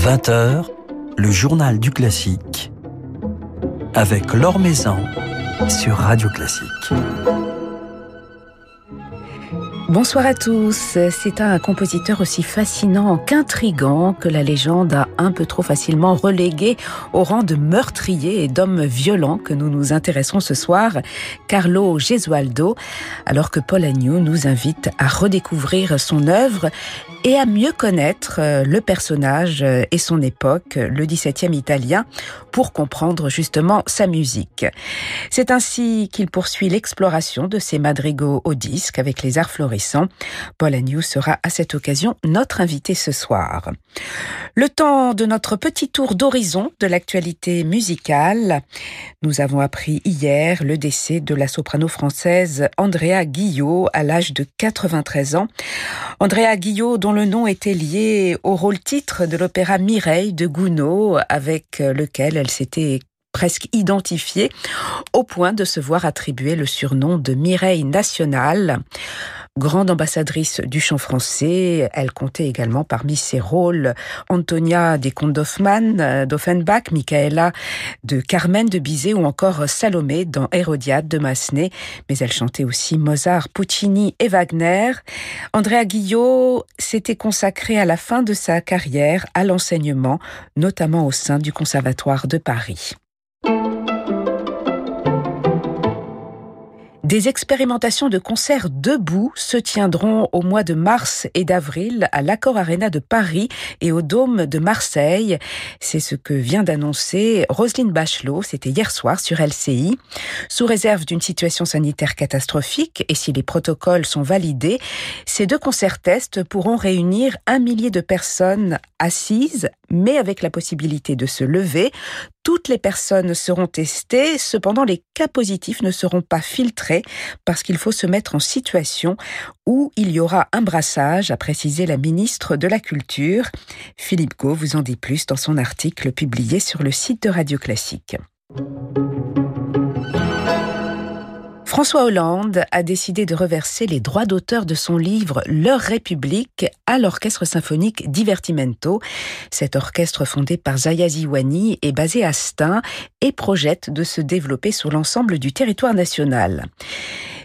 20h, le journal du classique avec Laure Maison sur Radio Classique. Bonsoir à tous. C'est un compositeur aussi fascinant qu'intrigant que la légende a un peu trop facilement relégué au rang de meurtrier et d'homme violent que nous nous intéressons ce soir, Carlo Gesualdo, alors que Paul Agnew nous invite à redécouvrir son œuvre et à mieux connaître euh, le personnage euh, et son époque, le XVIIe italien, pour comprendre justement sa musique. C'est ainsi qu'il poursuit l'exploration de ses madrigaux au disque avec les arts florissants. Paul Agnew sera à cette occasion notre invité ce soir. Le temps de notre petit tour d'horizon de l'actualité musicale. Nous avons appris hier le décès de la soprano française Andrea Guillot à l'âge de 93 ans. Andrea Guillot dont le nom était lié au rôle-titre de l'opéra Mireille de Gounod avec lequel elle s'était presque identifiée au point de se voir attribuer le surnom de Mireille nationale. Grande ambassadrice du chant français, elle comptait également parmi ses rôles Antonia des Contes d'Hoffmann, d'Offenbach, Michaela de Carmen de Bizet ou encore Salomé dans Hérodiade de Massenet. Mais elle chantait aussi Mozart, Puccini et Wagner. Andrea Guillot s'était consacrée à la fin de sa carrière à l'enseignement, notamment au sein du Conservatoire de Paris. Des expérimentations de concerts debout se tiendront au mois de mars et d'avril à l'Accor Arena de Paris et au Dôme de Marseille. C'est ce que vient d'annoncer Roselyne Bachelot, c'était hier soir sur LCI. Sous réserve d'une situation sanitaire catastrophique et si les protocoles sont validés, ces deux concerts tests pourront réunir un millier de personnes assises, mais avec la possibilité de se lever. Toutes les personnes seront testées, cependant les cas positifs ne seront pas filtrés parce qu'il faut se mettre en situation où il y aura un brassage, a précisé la ministre de la Culture. Philippe Gau vous en dit plus dans son article publié sur le site de Radio Classique. François Hollande a décidé de reverser les droits d'auteur de son livre Leur République à l'Orchestre symphonique Divertimento. Cet orchestre fondé par Zaya Ziwani est basé à Stein et projette de se développer sur l'ensemble du territoire national.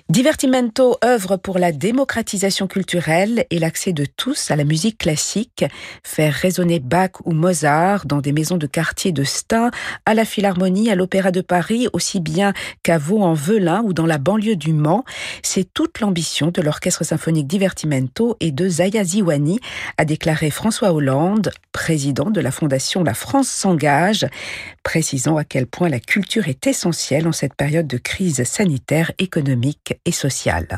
Divertimento œuvre pour la démocratisation culturelle et l'accès de tous à la musique classique, faire résonner Bach ou Mozart dans des maisons de quartier de Stein, à la Philharmonie, à l'Opéra de Paris, aussi bien qu'à Vaux-en-Velin ou dans la banlieue du Mans. C'est toute l'ambition de l'Orchestre symphonique Divertimento et de Zaya Ziwani, a déclaré François Hollande, président de la Fondation La France s'engage, précisant à quel point la culture est essentielle en cette période de crise sanitaire, économique et sociale.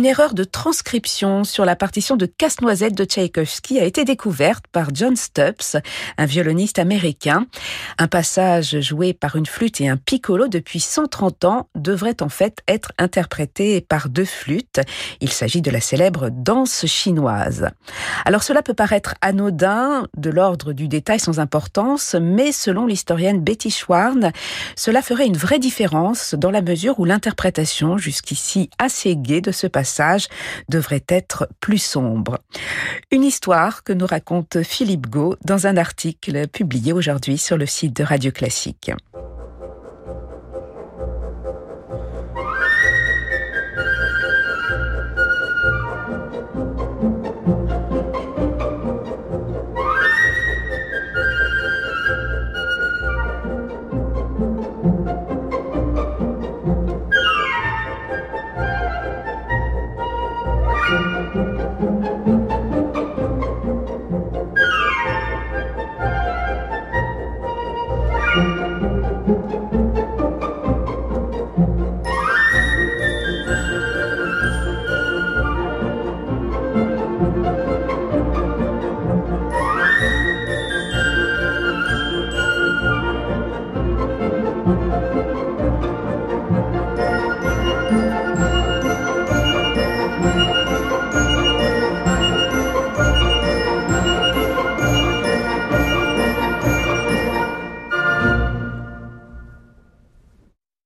Une erreur de transcription sur la partition de Casse-Noisette de Tchaïkovski a été découverte par John Stubbs, un violoniste américain. Un passage joué par une flûte et un piccolo depuis 130 ans devrait en fait être interprété par deux flûtes. Il s'agit de la célèbre danse chinoise. Alors cela peut paraître anodin, de l'ordre du détail sans importance, mais selon l'historienne Betty Schwarn, cela ferait une vraie différence dans la mesure où l'interprétation jusqu'ici assez gaie de ce passage devrait être plus sombre. Une histoire que nous raconte Philippe Gau dans un article publié aujourd'hui sur le site de Radio Classique.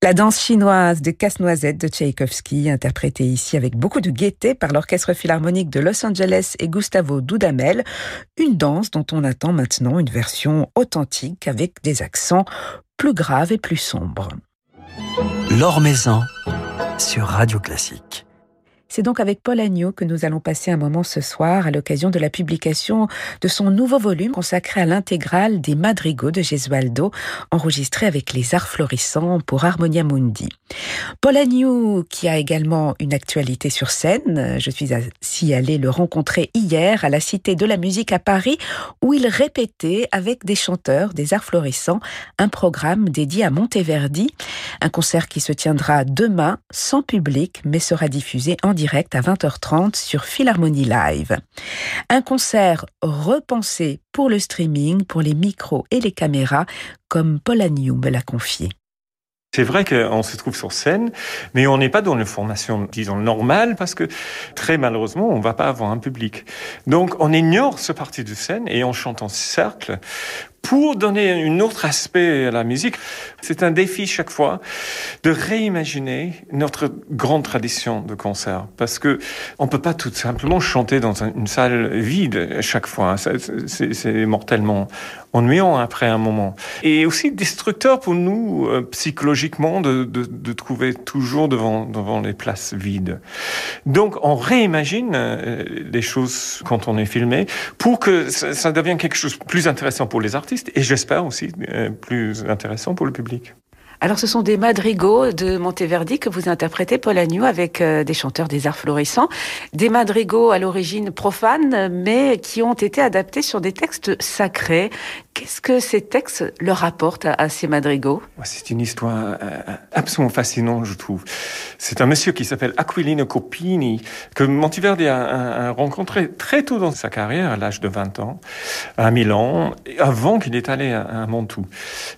La danse chinoise de Casse-Noisette de Tchaïkovski, interprétée ici avec beaucoup de gaieté par l'Orchestre Philharmonique de Los Angeles et Gustavo Dudamel, une danse dont on attend maintenant une version authentique avec des accents plus graves et plus sombres. L'Or Maison sur Radio Classique. C'est donc avec Paul Agneau que nous allons passer un moment ce soir à l'occasion de la publication de son nouveau volume consacré à l'intégrale des madrigaux de Gesualdo, enregistré avec les arts florissants pour Harmonia Mundi. Paul Agnew, qui a également une actualité sur scène, je suis ainsi allée le rencontrer hier à la Cité de la Musique à Paris, où il répétait avec des chanteurs des arts florissants un programme dédié à Monteverdi, un concert qui se tiendra demain sans public mais sera diffusé en direct à 20h30 sur Philharmonie Live. Un concert repensé pour le streaming, pour les micros et les caméras, comme Paul Agnew me l'a confié. C'est vrai qu'on se trouve sur scène, mais on n'est pas dans une formation, disons, normale, parce que très malheureusement, on ne va pas avoir un public. Donc, on ignore ce parti de scène et on chante en cercle pour donner un autre aspect à la musique. C'est un défi chaque fois de réimaginer notre grande tradition de concert parce que on peut pas tout simplement chanter dans une salle vide chaque fois. C'est mortellement ennuyant après un moment. Et aussi destructeur pour nous euh, psychologiquement de, de, de, trouver toujours devant, devant les places vides. Donc on réimagine euh, les choses quand on est filmé pour que ça, ça devienne quelque chose de plus intéressant pour les artistes et j'espère aussi euh, plus intéressant pour le public. Alors, ce sont des madrigaux de Monteverdi que vous interprétez, Paul Agnew, avec euh, des chanteurs des arts florissants. Des madrigaux à l'origine profanes, mais qui ont été adaptés sur des textes sacrés. Qu'est-ce que ces textes leur apportent à, ces madrigaux? C'est une histoire euh, absolument fascinante, je trouve. C'est un monsieur qui s'appelle Aquilino Copini, que Monteverdi a, rencontré très tôt dans sa carrière, à l'âge de 20 ans, à Milan, avant qu'il est allé à, à Montou.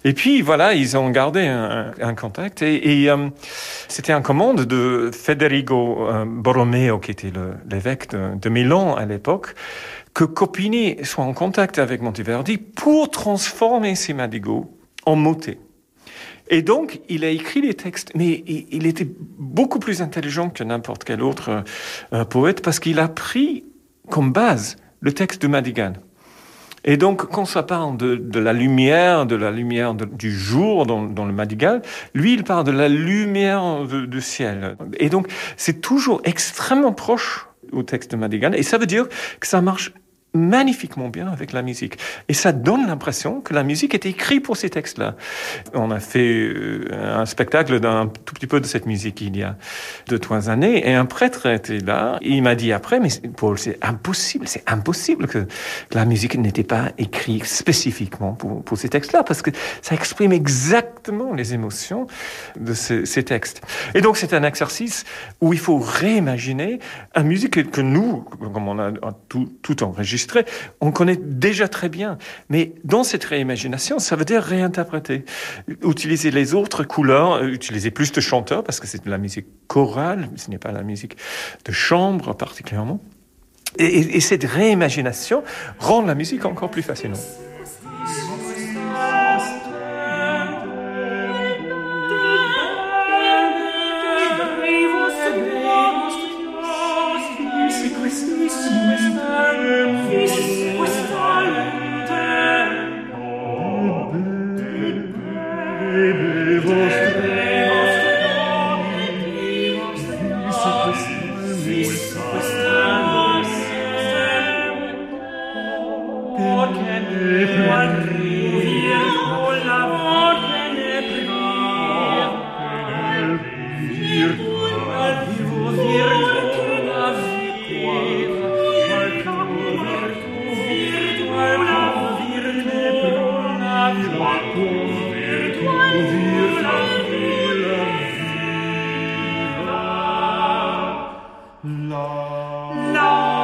Et puis, voilà, ils ont gardé un, un contact. Et, euh, c'était un commande de Federico euh, Borromeo, qui était l'évêque de, de Milan à l'époque, que Copini soit en contact avec Monteverdi pour transformer ses madrigaux en motets. Et donc, il a écrit les textes, mais il, était beaucoup plus intelligent que n'importe quel autre euh, poète parce qu'il a pris comme base le texte de Madigan. Et donc, quand ça parle de, la lumière, de la lumière du jour dans, le Madigal, lui, il parle de la lumière du ciel. Et donc, c'est toujours extrêmement proche au texte de Madigan. Et ça veut dire que ça marche magnifiquement bien avec la musique. Et ça donne l'impression que la musique est écrite pour ces textes-là. On a fait euh, un spectacle d'un tout petit peu de cette musique il y a deux, trois années, et un prêtre était là. Il m'a dit après, mais Paul, c'est impossible, c'est impossible que, la musique n'était pas écrite spécifiquement pour, pour ces textes-là, parce que ça exprime exactement les émotions de ces, ces textes. Et donc c'est un exercice où il faut réimaginer une musique que nous, comme on a tout, tout enregistré, on connaît déjà très bien. Mais dans cette réimagination, ça veut dire réinterpréter, utiliser les autres couleurs, euh, utiliser plus de chanteurs, parce que c'est de la musique chorale, ce n'est pas la musique de chambre particulièrement. Et, et cette réimagination rend la musique encore plus fascinante. La. La.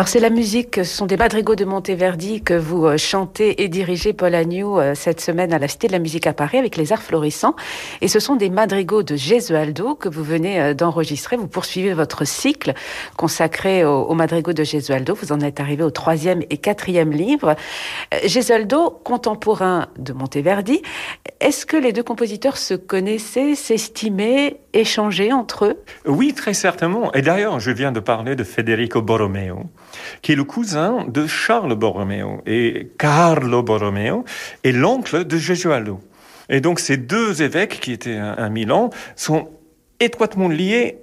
Alors c'est la musique, ce sont des madrigaux de Monteverdi que vous euh, chantez et dirigez, Paul Agnew, euh, cette semaine à la Cité de la Musique à Paris avec les Arts Florissants. Et ce sont des madrigaux de Gesualdo que vous venez euh, d'enregistrer. Vous poursuivez votre cycle consacré aux, madrigaux de Gesualdo. Vous en êtes arrivé au troisième et quatrième livre. Gesualdo, contemporain de Monteverdi. Est-ce que les deux compositeurs se connaissaient, s'estimaient, échanger entre eux? Oui, très certainement. Et d'ailleurs, je viens de parler de Federico Borromeo, qui est le cousin de Charles Borromeo. Et Carlo Borromeo est l'oncle de Gesualdo. Et donc, ces deux évêques qui étaient à Milan sont étroitement liés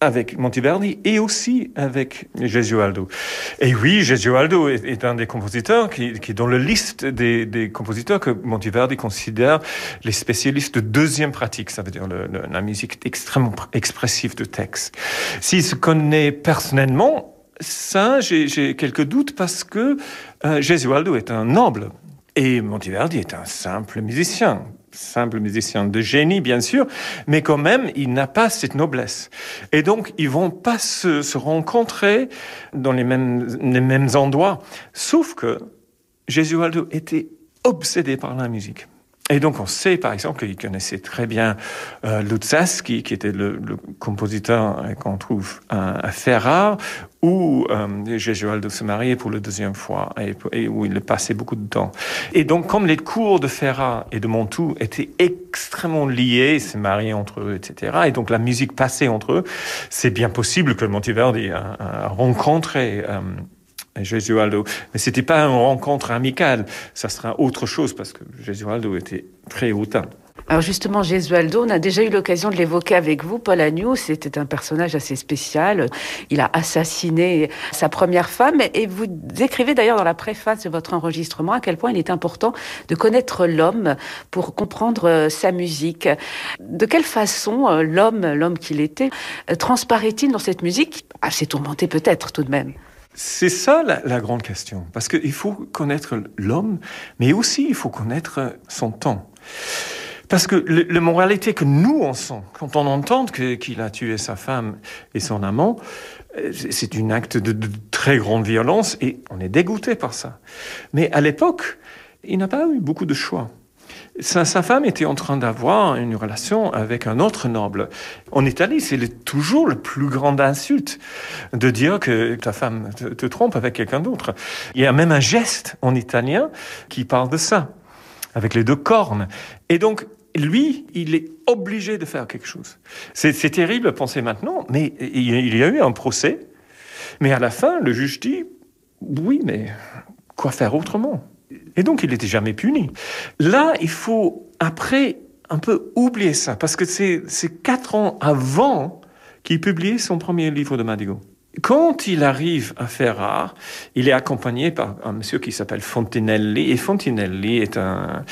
avec Monteverdi et aussi avec Gesualdo. Et oui, Gesualdo est, un des compositeurs qui, qui est dans la liste des, compositeurs que Monteverdi considère les spécialistes de deuxième pratique, ça veut dire la musique extrêmement expressive de texte. S'il se connaît personnellement, ça, j'ai quelques doutes parce que euh, Gesualdo est un noble et Monteverdi est un simple musicien simple musicien de génie, bien sûr, mais quand même, il n'a pas cette noblesse. Et donc, ils vont pas se, se rencontrer dans les mêmes, les mêmes endroits. Sauf que Gesualdo était obsédé par la musique. Et donc, on sait, par exemple, qu'il connaissait très bien euh, Luzzaschi, qui était le, le compositeur qu'on trouve à, à Ferrare, où euh, Gesualdo se mariait pour la deuxième fois et, où il passait beaucoup de temps. Et donc, comme les cours de Ferrare et de Montou étaient extrêmement liés, se mariaient entre eux, etc., et donc la musique passait entre eux, c'est bien possible que Monteverdi a, a rencontré euh, Gesualdo. Mais c'était pas une rencontre amicale, ça sera autre chose parce que Gesualdo était très hautain. Alors justement, Gesualdo, on a déjà eu l'occasion de l'évoquer avec vous, Paul Agnew. C'était un personnage assez spécial. Il a assassiné sa première femme et vous écrivez d'ailleurs dans la préface de votre enregistrement à quel point il est important de connaître l'homme pour comprendre euh, sa musique. De quelle façon euh, l'homme, l'homme qu'il était, euh, transparaît-il dans cette musique? Assez tourmenté peut-être tout de même c'est ça la, la, grande question, parce qu'il faut connaître l'homme, mais aussi il faut connaître son temps. Parce que le, moralité que nous on sent quand on entend qu'il qu a tué sa femme et son amant, c'est un acte de, de très grande violence et on est dégoûté par ça. Mais à l'époque, il n'a pas eu beaucoup de choix. Sa, femme était en train d'avoir une relation avec un autre noble. En Italie, c'est toujours le plus grande insulte de dire que ta femme te, te trompe avec quelqu'un d'autre. Il y a même un geste en italien qui parle de ça, avec les deux cornes. Et donc, lui, il est obligé de faire quelque chose. C'est terrible à penser maintenant, mais il y a eu un procès. Mais à la fin, le juge dit, oui, mais quoi faire autrement? Et donc, il n'était jamais puni. Là, il faut, après, un peu oublier ça, parce que c'est quatre ans avant qu'il publie son premier livre de Madigo. Quand il arrive à Ferrare, il est accompagné par un monsieur qui s'appelle Fontinelli, et Fontinelli est un,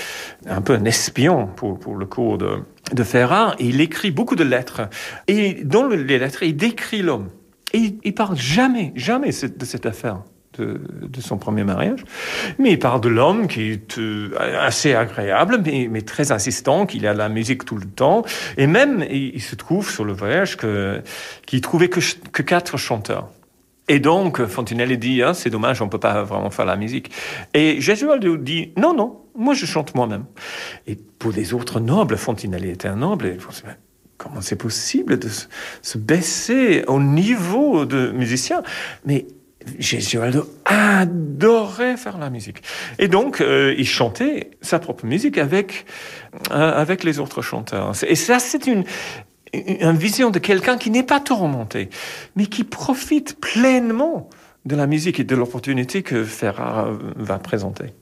un peu un espion pour, pour le cours de, de Ferrare, et il écrit beaucoup de lettres. Et dans les lettres, il décrit l'homme. Et il, il parle jamais, jamais de cette affaire de, son premier mariage. Mais il parle de l'homme qui est euh, assez agréable, mais, très insistant, qu'il a la musique tout le temps. Et même, il, se trouve sur le voyage que, qu'il trouvait que, quatre chanteurs. Et donc, Fontenelle dit, hein, c'est dommage, on peut pas vraiment faire la musique. Et Gesualdo dit, non, non, moi je chante moi-même. Et pour les autres nobles, Fontenelle était un noble, et comment c'est possible de se baisser au niveau de musicien? Mais Gesualdo adorait faire la musique. Et donc, euh, il chantait sa propre musique avec, euh, avec les autres chanteurs. Et ça, c'est une, une vision de quelqu'un qui n'est pas tourmenté, mais qui profite pleinement de la musique et de l'opportunité que Ferrara va présenter.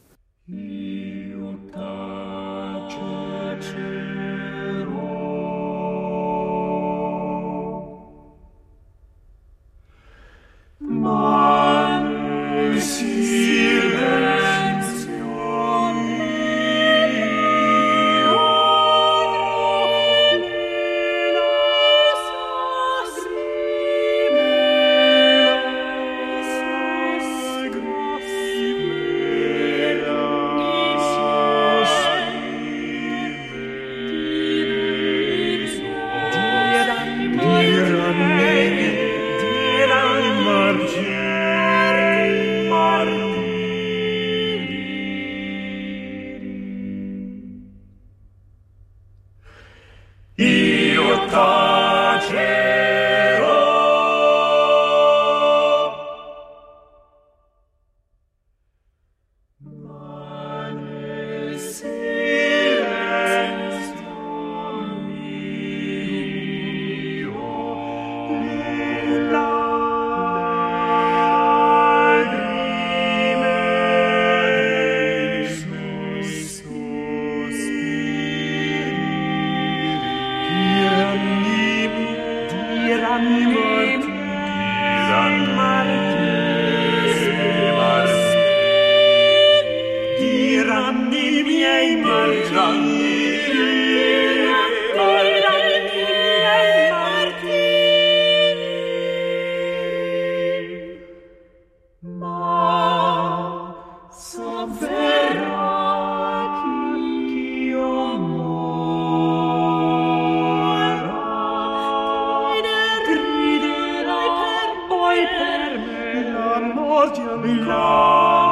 misericordia mia.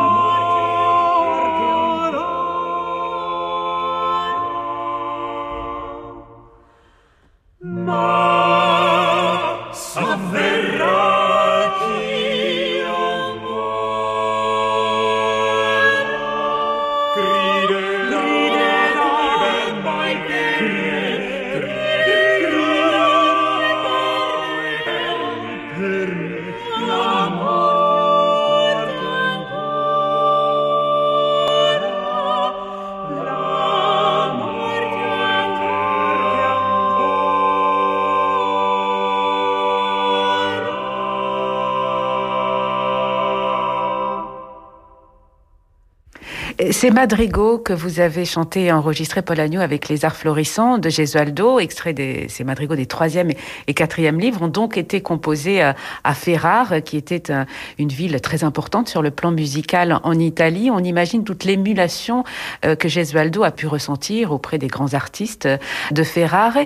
Ces madrigaux que vous avez chantés et enregistrés, Paul Agnew, avec les arts florissants de Gesualdo, extraits des ces madrigaux des troisième et quatrième livres, ont donc été composés à, Ferrare, qui était une ville très importante sur le plan musical en Italie. On imagine toute l'émulation euh, que Gesualdo a pu ressentir auprès des grands artistes de Ferrare.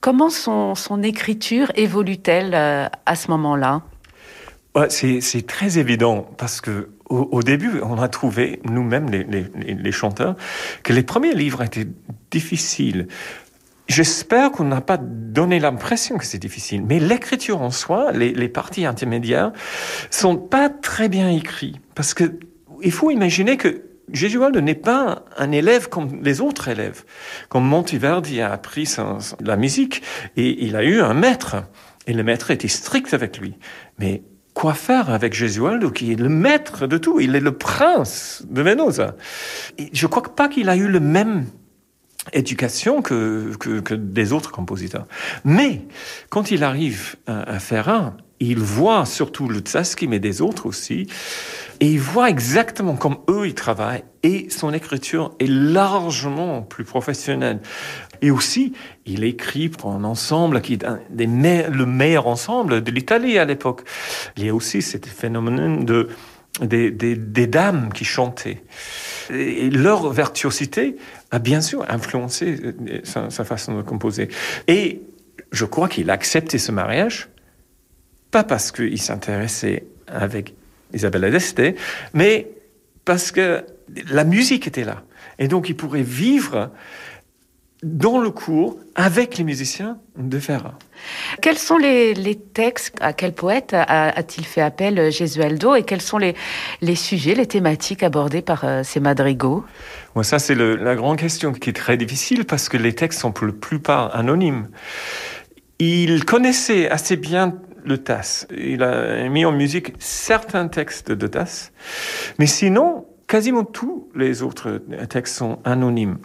Comment son, son écriture évolue-t-elle euh, à ce moment-là? C'est très évident parce que au, début, on a trouvé, nous-mêmes, les, chanteurs, que les premiers livres étaient difficiles. J'espère qu'on n'a pas donné l'impression que c'est difficile, mais l'écriture en soi, les, parties intermédiaires, sont pas très bien écrites. Parce que il faut imaginer que Gesualdo n'est pas un élève comme les autres élèves. Comme Monteverdi a appris la musique, et il a eu un maître. Et le maître était strict avec lui. Mais quoi faire avec Gesualdo, qui est le maître de tout, il est le prince de Venosa. je crois pas qu'il a eu le même éducation que, que, des autres compositeurs. Mais quand il arrive à, faire un, il voit surtout le Tsaski, mais des autres aussi, et il voit exactement comme eux ils travaillent, et son écriture est largement plus professionnelle. Et aussi, il écrit pour un ensemble qui est le meilleur ensemble de l'Italie à l'époque. Il y a aussi ce phénomène de, des dames qui chantaient. Et leur virtuosité a bien sûr influencé euh, sa, sa façon de composer. Et je crois qu'il a accepté ce mariage, pas parce qu'il s'intéressait avec Isabelle Adeste, mais parce que la musique était là. Et donc il pourrait vivre dans le cours avec les musiciens de Ferrat. Quels sont les, textes, à quel poète a-t-il fait appel euh, Gesualdo et quels sont les, les sujets, les thématiques abordées par euh, ces madrigaux? Bon, Ça, c'est la grande question qui est très difficile parce que les textes sont pour la plupart anonymes. Il connaissait assez bien le TAS. Il a mis en musique certains textes de TAS, mais sinon, quasiment tous les autres textes sont anonymes.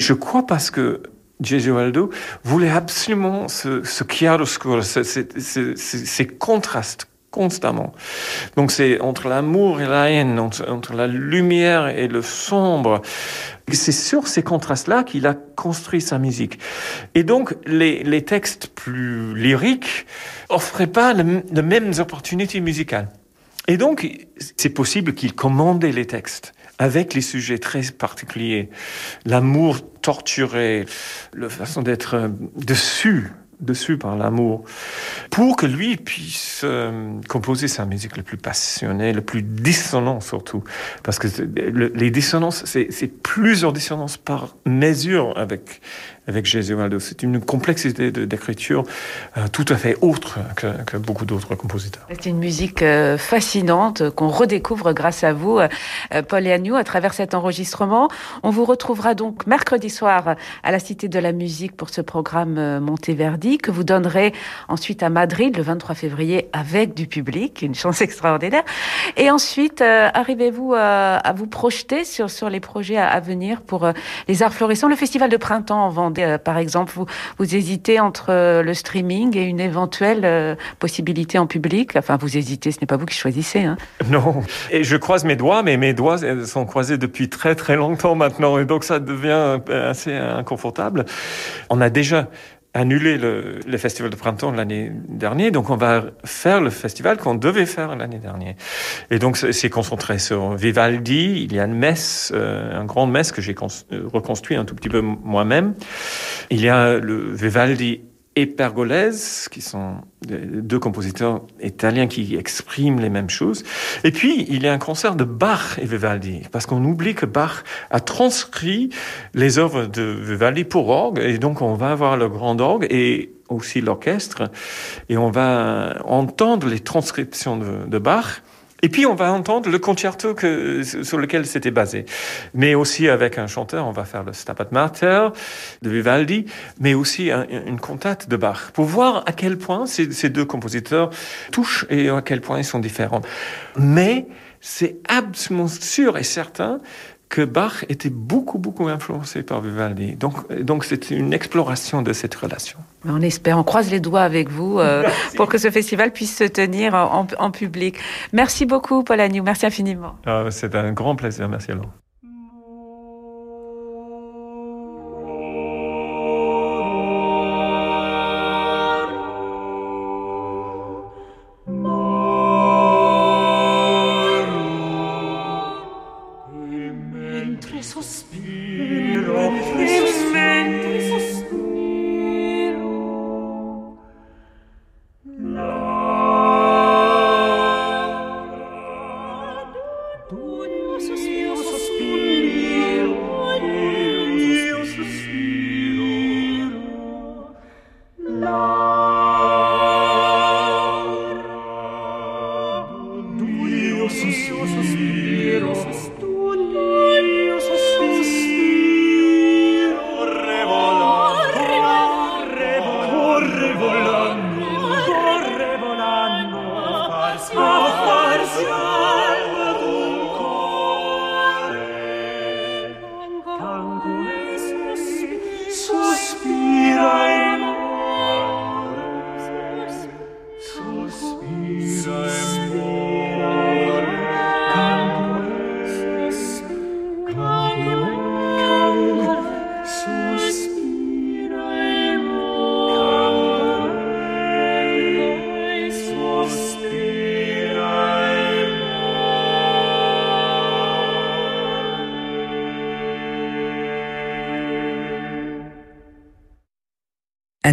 Je crois parce que Gesualdo voulait absolument ce, ce chiaroscuro, ces contrastes constamment. Donc c'est entre l'amour et la haine, entre, la lumière et le sombre. C'est sur ces contrastes-là qu'il a construit sa musique. Et donc les textes plus lyriques offraient pas les mêmes opportunités musicales. Et donc c'est possible qu'il commandait les textes avec les sujets très particuliers. L'amour torturé, la façon d'être euh, dessus, dessus par l'amour, pour que lui puisse euh, composer sa musique le plus passionnée, le plus dissonant surtout. Parce que les dissonances, c'est plusieurs dissonances par mesure avec avec Gesualdo. C'est une complexité d'écriture euh, tout à fait autre que, beaucoup d'autres compositeurs. C'est une musique euh, fascinante qu'on redécouvre grâce à vous, euh, Paul et Agnew, à travers cet enregistrement. On vous retrouvera donc mercredi soir à la Cité de la Musique pour ce programme Monteverdi que vous donnerez ensuite à Madrid le 23 février avec du public, une chance extraordinaire. Et ensuite, arrivez-vous à vous projeter sur, les projets à venir pour les arts florissants, le festival de printemps en Vendée euh, par exemple, vous, vous hésitez entre euh, le streaming et une éventuelle euh, possibilité en public. Enfin, vous hésitez, ce n'est pas vous qui choisissez. Hein. Non, et je croise mes doigts, mais mes doigts sont croisés depuis très très longtemps maintenant, et donc ça devient assez inconfortable. On a déjà annulé le, le, festival de printemps l'année dernière, donc on va faire le festival qu'on devait faire l'année dernière. Et donc c'est concentré sur Vivaldi. Il y a une messe, euh, un grand messe que j'ai reconstruit un tout petit peu moi-même. Il y a le Vivaldi et Pergolese, qui sont deux compositeurs italiens qui expriment les mêmes choses. Et puis, il y a un concert de Bach et Vivaldi, parce qu'on oublie que Bach a transcrit les œuvres de Vivaldi pour orgue, et donc on va avoir le grand orgue et aussi l'orchestre, et on va entendre les transcriptions de, de Bach. Et puis on va entendre le concerto que, sur lequel c'était basé. Mais aussi avec un chanteur, on va faire le Stabat Mater de Vivaldi, mais aussi une cantate de Bach, pour voir à quel point ces, ces deux compositeurs touchent et à quel point ils sont différents. Mais c'est absolument sûr et certain que Bach était beaucoup, beaucoup influencé par Vivaldi. Donc, donc c'est une exploration de cette relation. On espère, on croise les doigts avec vous euh, pour que ce festival puisse se tenir en, en public. Merci beaucoup, Paul Agnew. Merci infiniment. Ah, c'est un grand plaisir. Merci à vous.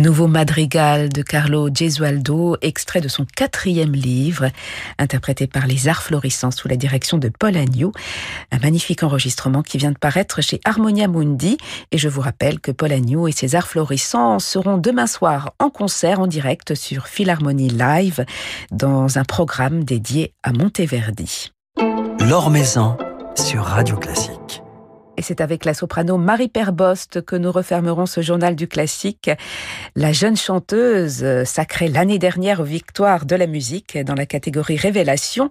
Nouveau madrigal de Carlo Gesualdo, extrait de son quatrième livre, interprété par les Arts Florissants sous la direction de Paul Agnew. Un magnifique enregistrement qui vient de paraître chez Harmonia Mundi. Et je vous rappelle que Paul Agnew et ses Arts Florissants seront demain soir en concert en direct sur Philharmonie Live dans un programme dédié à Monteverdi. Sur Radio Classique. Et c'est avec la soprano Marie Perbost que nous refermerons ce journal du classique. La jeune chanteuse, sacrée l'année dernière aux victoires de la musique dans la catégorie Révélation,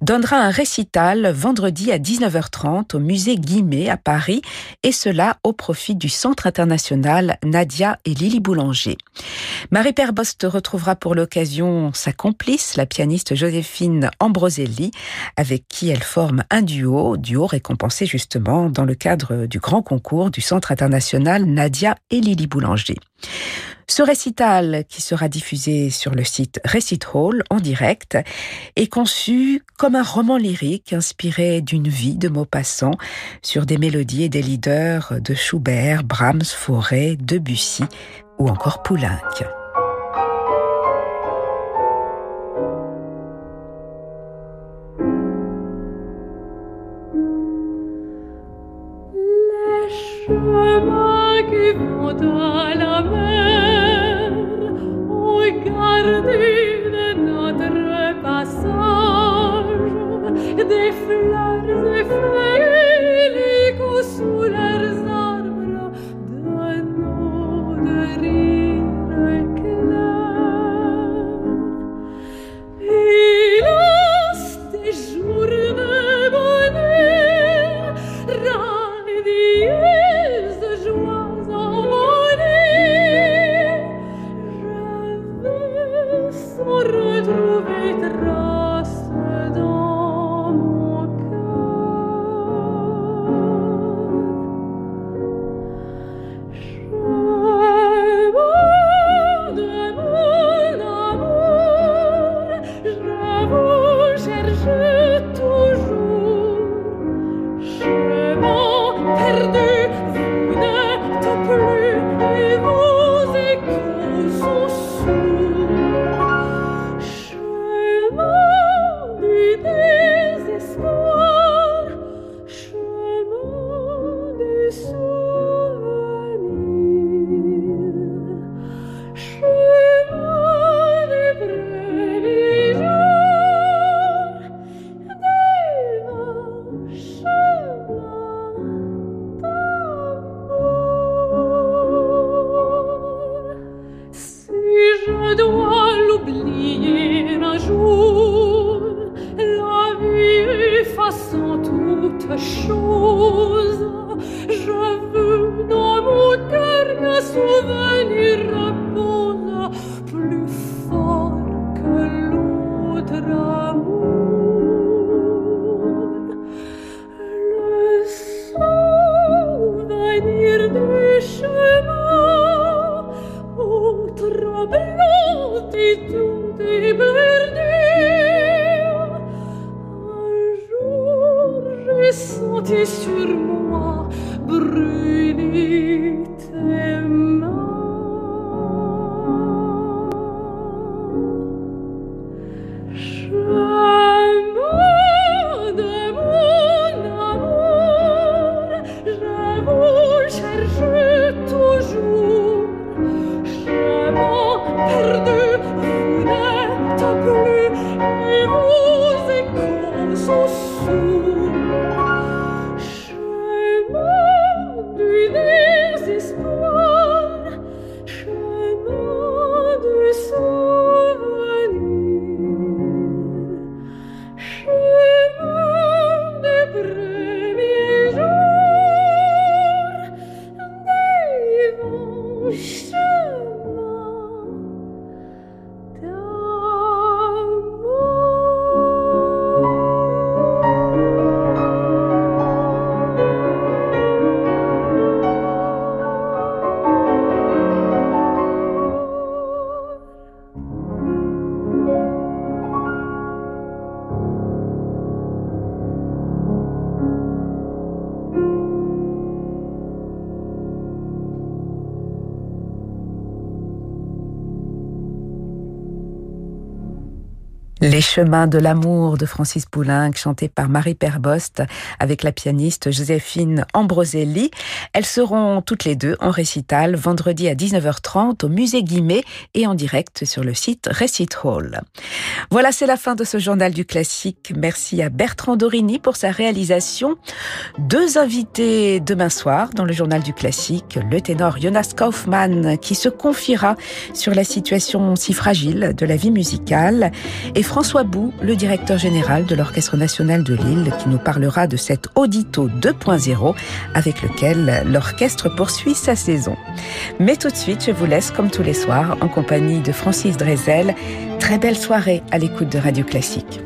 donnera un récital vendredi à 19h30 au musée Guimet à Paris, et cela au profit du Centre international Nadia et Lily Boulanger. Marie Perbost retrouvera pour l'occasion sa complice, la pianiste Joséphine Ambroselli, avec qui elle forme un duo, duo récompensé justement dans le le cadre du grand concours du Centre international Nadia et Lily Boulanger. Ce récital, qui sera diffusé sur le site Recit Hall en direct, est conçu comme un roman lyrique inspiré d'une vie de Maupassant sur des mélodies et des leaders de Schubert, Brahms, Fauré, Debussy ou encore Poulenc. quelque chose. Je veux dans mon cœur un souvenir. Les chemins de l'amour de Francis Poulenc, chanté par Marie Perbost avec la pianiste Joséphine Ambroselli. Elles seront toutes les deux en récital vendredi à 19h30 au musée Guimet et en direct sur le site Recit Hall. Voilà, c'est la fin de ce journal du classique. Merci à Bertrand Dorini pour sa réalisation. Deux invités demain soir dans le journal du classique. Le ténor Jonas Kaufmann qui se confiera sur la situation si fragile de la vie musicale et François Bou, le directeur général de l'Orchestre national de Lille, qui nous parlera de cet Audito 2.0 avec lequel l'orchestre poursuit sa saison. Mais tout de suite, je vous laisse, comme tous les soirs, en compagnie de Francis Drezel. Très belle soirée à l'écoute de Radio Classique.